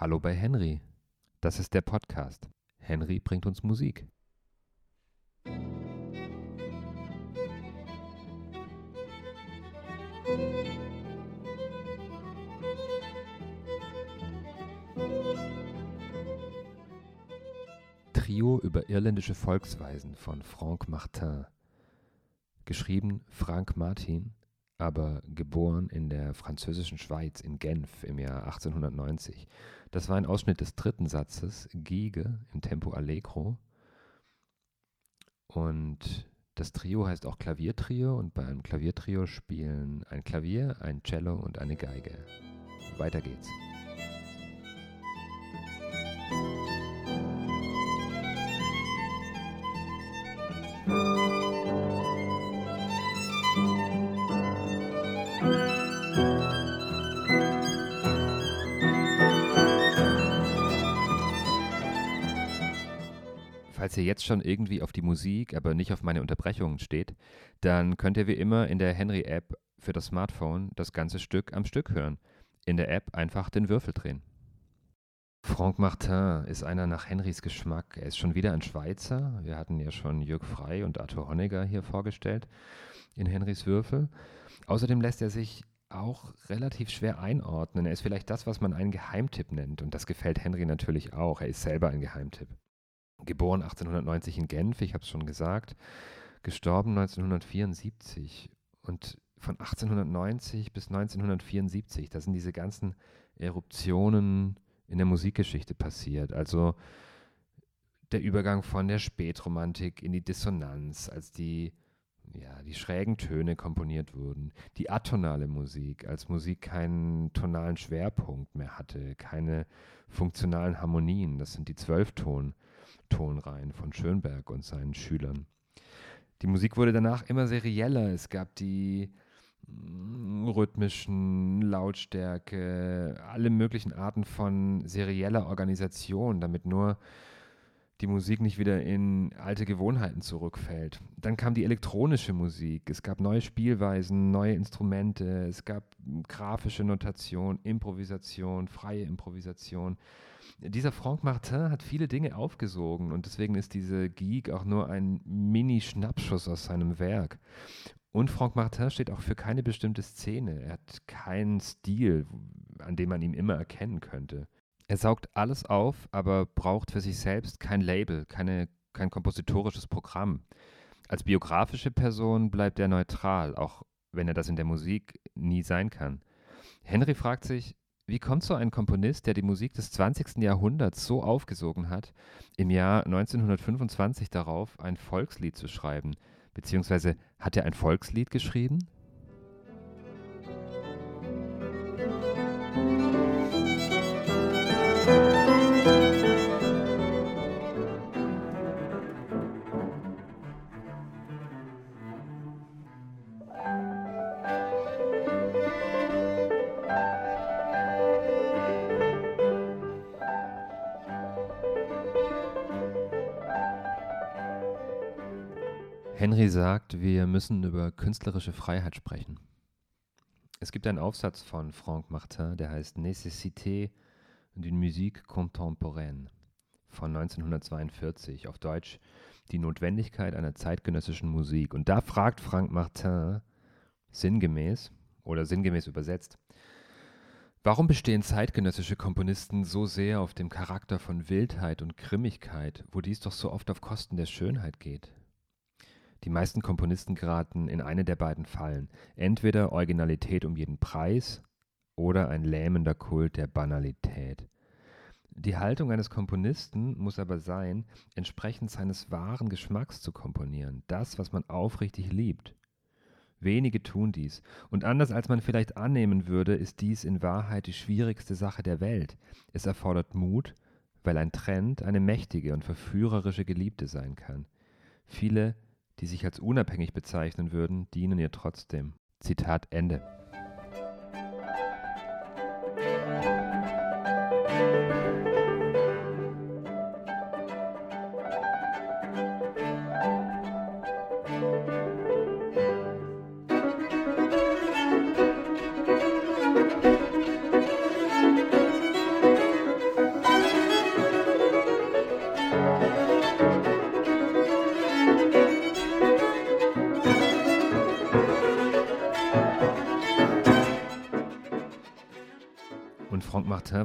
Hallo bei Henry. Das ist der Podcast. Henry bringt uns Musik. Trio über irländische Volksweisen von Franck Martin. Geschrieben Frank Martin, aber geboren in der französischen Schweiz in Genf im Jahr 1890. Das war ein Ausschnitt des dritten Satzes, Giege im Tempo Allegro. Und das Trio heißt auch Klaviertrio und bei einem Klaviertrio spielen ein Klavier, ein Cello und eine Geige. Weiter geht's. Falls ihr jetzt schon irgendwie auf die Musik, aber nicht auf meine Unterbrechungen steht, dann könnt ihr wie immer in der Henry-App für das Smartphone das ganze Stück am Stück hören. In der App einfach den Würfel drehen. Franck Martin ist einer nach Henrys Geschmack. Er ist schon wieder ein Schweizer. Wir hatten ja schon Jörg Frey und Arthur Honegger hier vorgestellt in Henrys Würfel. Außerdem lässt er sich auch relativ schwer einordnen. Er ist vielleicht das, was man einen Geheimtipp nennt. Und das gefällt Henry natürlich auch. Er ist selber ein Geheimtipp. Geboren 1890 in Genf, ich habe es schon gesagt, gestorben 1974. Und von 1890 bis 1974, da sind diese ganzen Eruptionen in der Musikgeschichte passiert. Also der Übergang von der Spätromantik in die Dissonanz, als die, ja, die schrägen Töne komponiert wurden, die atonale Musik, als Musik keinen tonalen Schwerpunkt mehr hatte, keine funktionalen Harmonien, das sind die Zwölfton. Tonreihen von Schönberg und seinen Schülern. Die Musik wurde danach immer serieller. Es gab die mm, rhythmischen Lautstärke, alle möglichen Arten von serieller Organisation, damit nur die Musik nicht wieder in alte Gewohnheiten zurückfällt. Dann kam die elektronische Musik. Es gab neue Spielweisen, neue Instrumente, es gab grafische Notation, Improvisation, freie Improvisation dieser Franck Martin hat viele Dinge aufgesogen und deswegen ist diese Geek auch nur ein Mini-Schnappschuss aus seinem Werk. Und Franck Martin steht auch für keine bestimmte Szene. Er hat keinen Stil, an dem man ihn immer erkennen könnte. Er saugt alles auf, aber braucht für sich selbst kein Label, keine, kein kompositorisches Programm. Als biografische Person bleibt er neutral, auch wenn er das in der Musik nie sein kann. Henry fragt sich, wie kommt so ein Komponist, der die Musik des 20. Jahrhunderts so aufgesogen hat, im Jahr 1925 darauf, ein Volkslied zu schreiben? Beziehungsweise hat er ein Volkslied geschrieben? Henry sagt, wir müssen über künstlerische Freiheit sprechen. Es gibt einen Aufsatz von Franck Martin, der heißt Nécessité d'une musique contemporaine von 1942, auf Deutsch Die Notwendigkeit einer zeitgenössischen Musik. Und da fragt Franck Martin sinngemäß oder sinngemäß übersetzt, warum bestehen zeitgenössische Komponisten so sehr auf dem Charakter von Wildheit und Grimmigkeit, wo dies doch so oft auf Kosten der Schönheit geht? Die meisten Komponisten geraten in eine der beiden Fallen, entweder Originalität um jeden Preis oder ein lähmender Kult der Banalität. Die Haltung eines Komponisten muss aber sein, entsprechend seines wahren Geschmacks zu komponieren, das, was man aufrichtig liebt. Wenige tun dies, und anders als man vielleicht annehmen würde, ist dies in Wahrheit die schwierigste Sache der Welt. Es erfordert Mut, weil ein Trend eine mächtige und verführerische Geliebte sein kann. Viele die sich als unabhängig bezeichnen würden, dienen ihr trotzdem. Zitat Ende.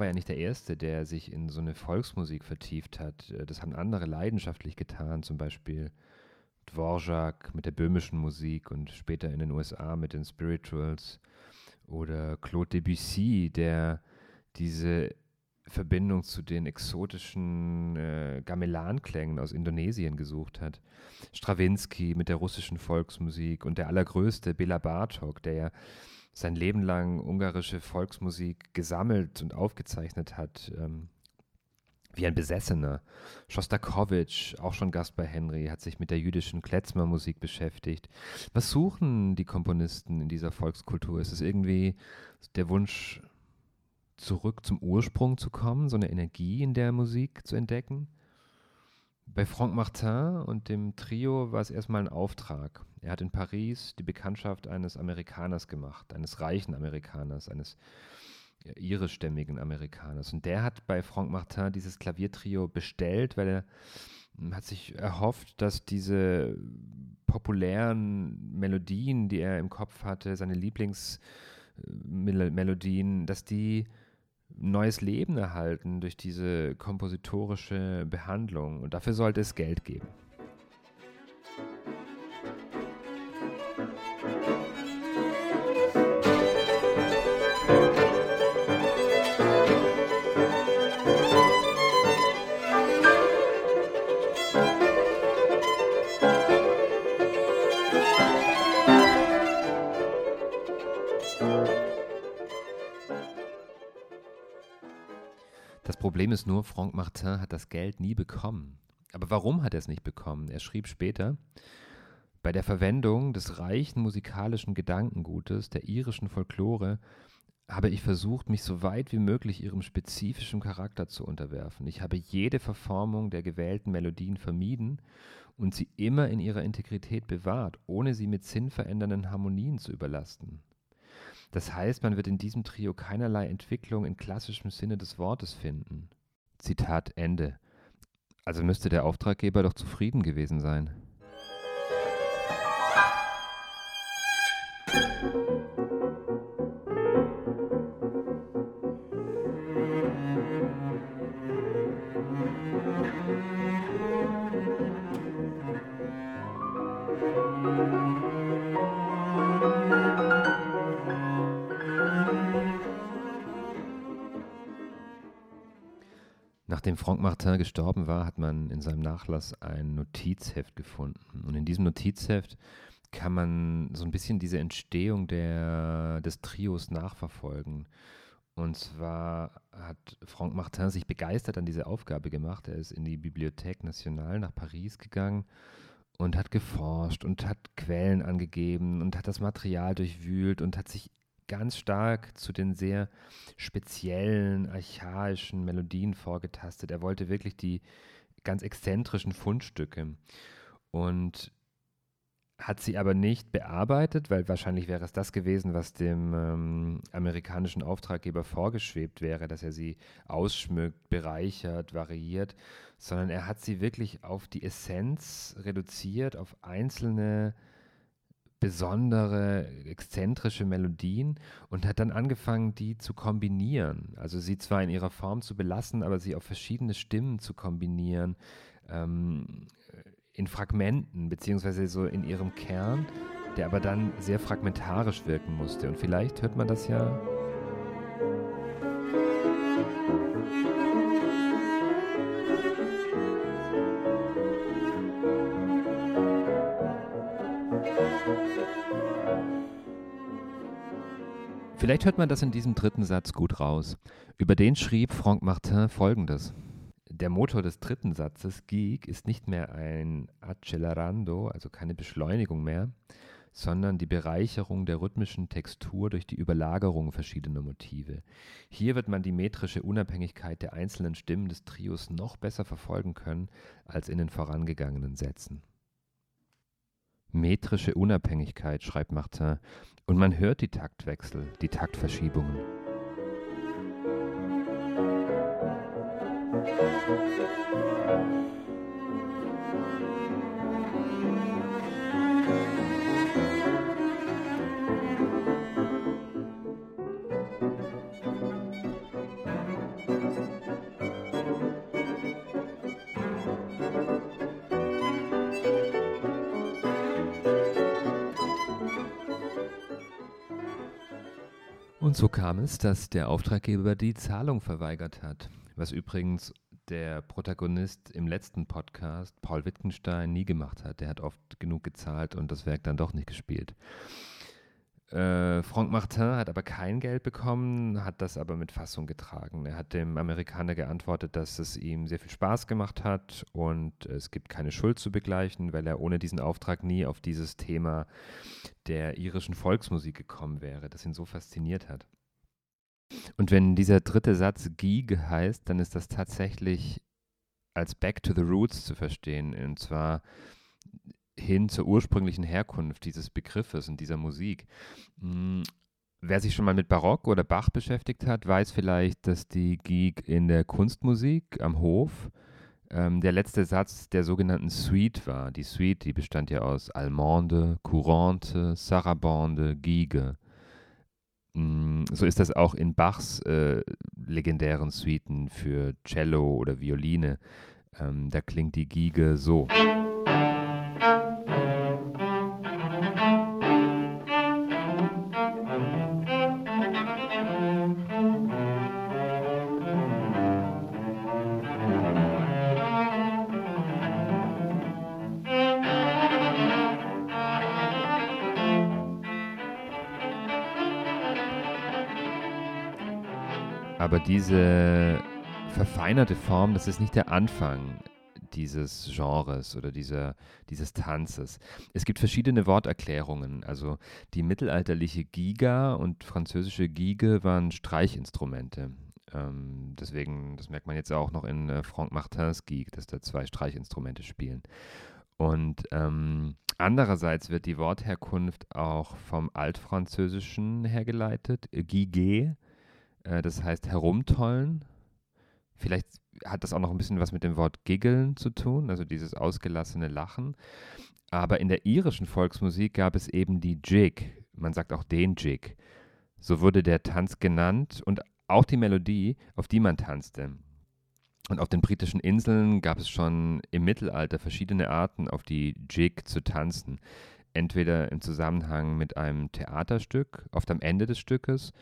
War ja nicht der Erste, der sich in so eine Volksmusik vertieft hat. Äh, das haben andere leidenschaftlich getan, zum Beispiel Dvorak mit der böhmischen Musik und später in den USA mit den Spirituals oder Claude Debussy, der diese Verbindung zu den exotischen äh, Gamelan-Klängen aus Indonesien gesucht hat. Stravinsky mit der russischen Volksmusik und der allergrößte Bela Bartok, der ja sein Leben lang ungarische Volksmusik gesammelt und aufgezeichnet hat, ähm, wie ein Besessener. Schostakowitsch, auch schon Gast bei Henry, hat sich mit der jüdischen Klezmer-Musik beschäftigt. Was suchen die Komponisten in dieser Volkskultur? Ist es irgendwie der Wunsch, zurück zum Ursprung zu kommen, so eine Energie in der Musik zu entdecken? Bei Franck Martin und dem Trio war es erstmal ein Auftrag. Er hat in Paris die Bekanntschaft eines Amerikaners gemacht, eines reichen Amerikaners, eines irischstämmigen Amerikaners. Und der hat bei Franck Martin dieses Klaviertrio bestellt, weil er hm, hat sich erhofft, dass diese populären Melodien, die er im Kopf hatte, seine Lieblingsmelodien, dass die neues Leben erhalten durch diese kompositorische Behandlung. Und dafür sollte es Geld geben. Problem ist nur, Franck Martin hat das Geld nie bekommen. Aber warum hat er es nicht bekommen? Er schrieb später, bei der Verwendung des reichen musikalischen Gedankengutes der irischen Folklore habe ich versucht, mich so weit wie möglich ihrem spezifischen Charakter zu unterwerfen. Ich habe jede Verformung der gewählten Melodien vermieden und sie immer in ihrer Integrität bewahrt, ohne sie mit sinnverändernden Harmonien zu überlasten. Das heißt, man wird in diesem Trio keinerlei Entwicklung in klassischem Sinne des Wortes finden. Zitat Ende. Also müsste der Auftraggeber doch zufrieden gewesen sein. Nachdem Franck Martin gestorben war, hat man in seinem Nachlass ein Notizheft gefunden. Und in diesem Notizheft kann man so ein bisschen diese Entstehung der, des Trios nachverfolgen. Und zwar hat Franck Martin sich begeistert an diese Aufgabe gemacht. Er ist in die Bibliothèque Nationale nach Paris gegangen und hat geforscht und hat Quellen angegeben und hat das Material durchwühlt und hat sich ganz stark zu den sehr speziellen, archaischen Melodien vorgetastet. Er wollte wirklich die ganz exzentrischen Fundstücke und hat sie aber nicht bearbeitet, weil wahrscheinlich wäre es das gewesen, was dem ähm, amerikanischen Auftraggeber vorgeschwebt wäre, dass er sie ausschmückt, bereichert, variiert, sondern er hat sie wirklich auf die Essenz reduziert, auf einzelne besondere, exzentrische Melodien und hat dann angefangen, die zu kombinieren. Also sie zwar in ihrer Form zu belassen, aber sie auf verschiedene Stimmen zu kombinieren, ähm, in Fragmenten, beziehungsweise so in ihrem Kern, der aber dann sehr fragmentarisch wirken musste. Und vielleicht hört man das ja Vielleicht hört man das in diesem dritten Satz gut raus. Über den schrieb Franck Martin folgendes. Der Motor des dritten Satzes, Geek, ist nicht mehr ein Accelerando, also keine Beschleunigung mehr, sondern die Bereicherung der rhythmischen Textur durch die Überlagerung verschiedener Motive. Hier wird man die metrische Unabhängigkeit der einzelnen Stimmen des Trios noch besser verfolgen können als in den vorangegangenen Sätzen. Metrische Unabhängigkeit, schreibt Martin, und man hört die Taktwechsel, die Taktverschiebungen. Und so kam es, dass der Auftraggeber die Zahlung verweigert hat, was übrigens der Protagonist im letzten Podcast, Paul Wittgenstein, nie gemacht hat. Der hat oft genug gezahlt und das Werk dann doch nicht gespielt. Äh, Franck Martin hat aber kein Geld bekommen, hat das aber mit Fassung getragen. Er hat dem Amerikaner geantwortet, dass es ihm sehr viel Spaß gemacht hat und es gibt keine Schuld zu begleichen, weil er ohne diesen Auftrag nie auf dieses Thema der irischen Volksmusik gekommen wäre, das ihn so fasziniert hat. Und wenn dieser dritte Satz Gieg heißt, dann ist das tatsächlich als Back to the Roots zu verstehen. Und zwar hin zur ursprünglichen Herkunft dieses Begriffes und dieser Musik. Hm, wer sich schon mal mit Barock oder Bach beschäftigt hat, weiß vielleicht, dass die Geek in der Kunstmusik am Hof ähm, der letzte Satz der sogenannten Suite war. Die Suite, die bestand ja aus Allemande, Courante, Sarabande, Giege. Hm, so ist das auch in Bachs äh, legendären Suiten für Cello oder Violine. Ähm, da klingt die Giege so. Aber diese verfeinerte Form, das ist nicht der Anfang dieses Genres oder dieser, dieses Tanzes. Es gibt verschiedene Worterklärungen. Also die mittelalterliche Giga und französische Gige waren Streichinstrumente. Ähm, deswegen, das merkt man jetzt auch noch in äh, Franck Martins Gig, dass da zwei Streichinstrumente spielen. Und ähm, andererseits wird die Wortherkunft auch vom Altfranzösischen hergeleitet, Giguet äh, das heißt herumtollen. Vielleicht hat das auch noch ein bisschen was mit dem Wort giggeln zu tun, also dieses ausgelassene Lachen. Aber in der irischen Volksmusik gab es eben die Jig. Man sagt auch den Jig. So wurde der Tanz genannt und auch die Melodie, auf die man tanzte. Und auf den britischen Inseln gab es schon im Mittelalter verschiedene Arten, auf die Jig zu tanzen. Entweder im Zusammenhang mit einem Theaterstück, oft am Ende des Stückes,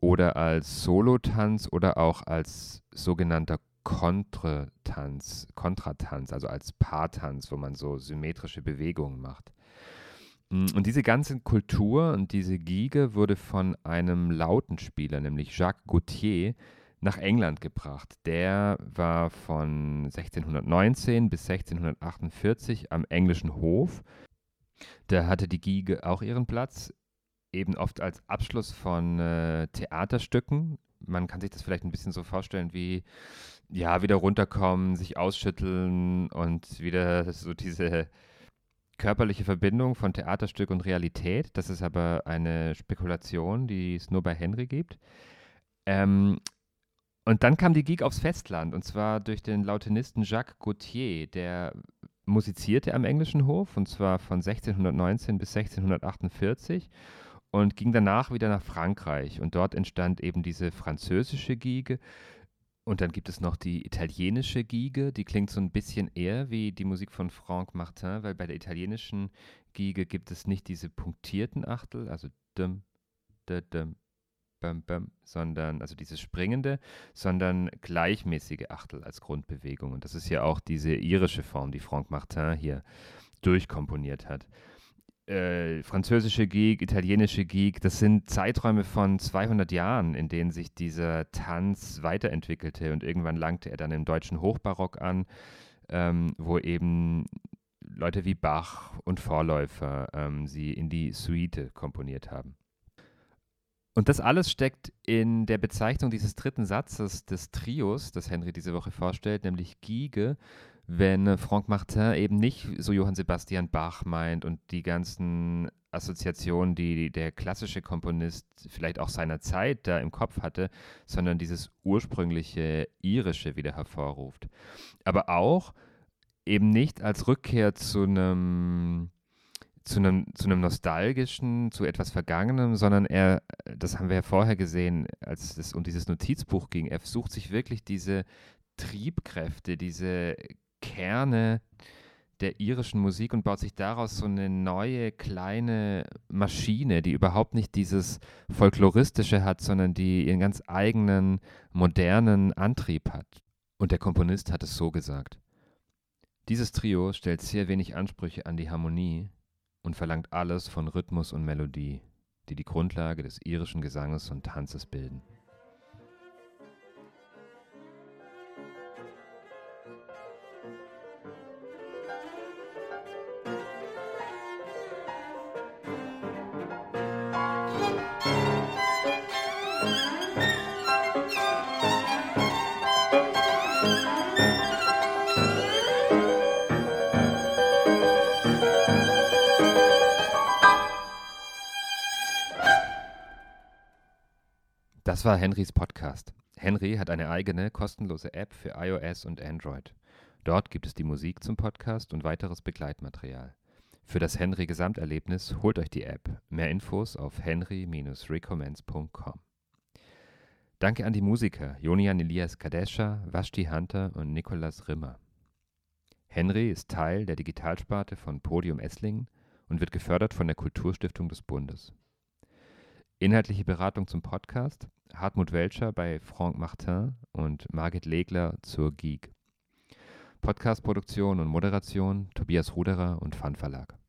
oder als Solotanz oder auch als sogenannter Kontratanz, Kontratanz, also als Paartanz, wo man so symmetrische Bewegungen macht. Mm, und diese ganze Kultur und diese Giege wurde von einem Lautenspieler, nämlich Jacques Gauthier, nach England gebracht. Der war von 1619 bis 1648 am englischen Hof. Da hatte die Giege auch ihren Platz eben oft als Abschluss von äh, Theaterstücken. Man kann sich das vielleicht ein bisschen so vorstellen wie, ja, wieder runterkommen, sich ausschütteln und wieder so diese körperliche Verbindung von Theaterstück und Realität. Das ist aber eine Spekulation, die es nur bei Henry gibt. Ähm, und dann kam die Geek aufs Festland und zwar durch den Lautenisten Jacques Gauthier, der musizierte am englischen Hof und zwar von 1619 bis 1648 und ging danach wieder nach Frankreich. Und dort entstand eben diese französische Giege. Und dann gibt es noch die italienische Giege, die klingt so ein bisschen eher wie die Musik von Franck Martin, weil bei der italienischen Giege gibt es nicht diese punktierten Achtel, also dum, da, dum, bam, bam, sondern, also dieses springende, sondern gleichmäßige Achtel als Grundbewegung. Und das ist ja auch diese irische Form, die Franck Martin hier durchkomponiert hat äh, französische Geek, italienische Geek, das sind Zeiträume von 200 Jahren, in denen sich dieser Tanz weiterentwickelte und irgendwann langte er dann im deutschen Hochbarock an, ähm, wo eben Leute wie Bach und Vorläufer ähm, sie in die Suite komponiert haben. Und das alles steckt in der Bezeichnung dieses dritten Satzes des Trios, das Henry diese Woche vorstellt, nämlich Giege, wenn Franck Martin eben nicht so Johann Sebastian Bach meint und die ganzen Assoziationen, die der klassische Komponist vielleicht auch seiner Zeit da im Kopf hatte, sondern dieses ursprüngliche irische wieder hervorruft. Aber auch eben nicht als Rückkehr zu einem zu einem, zu einem nostalgischen, zu etwas Vergangenem, sondern er, das haben wir ja vorher gesehen, als es um dieses Notizbuch ging, er sucht sich wirklich diese Triebkräfte, diese Kerne der irischen Musik und baut sich daraus so eine neue kleine Maschine, die überhaupt nicht dieses folkloristische hat, sondern die ihren ganz eigenen modernen Antrieb hat. Und der Komponist hat es so gesagt. Dieses Trio stellt sehr wenig Ansprüche an die Harmonie und verlangt alles von Rhythmus und Melodie, die die Grundlage des irischen Gesanges und Tanzes bilden. Das war Henrys Podcast. Henry hat eine eigene kostenlose App für iOS und Android. Dort gibt es die Musik zum Podcast und weiteres Begleitmaterial. Für das Henry Gesamterlebnis holt euch die App. Mehr Infos auf henry-recommends.com. Danke an die Musiker Jonian Elias Kadesha, Vashti Hunter und Nikolas Rimmer. Henry ist Teil der Digitalsparte von Podium Esslingen und wird gefördert von der Kulturstiftung des Bundes. Inhaltliche Beratung zum Podcast Hartmut Welcher bei Franck Martin und Margit Legler zur Geek. Podcastproduktion und Moderation Tobias Ruderer und Fun Verlag.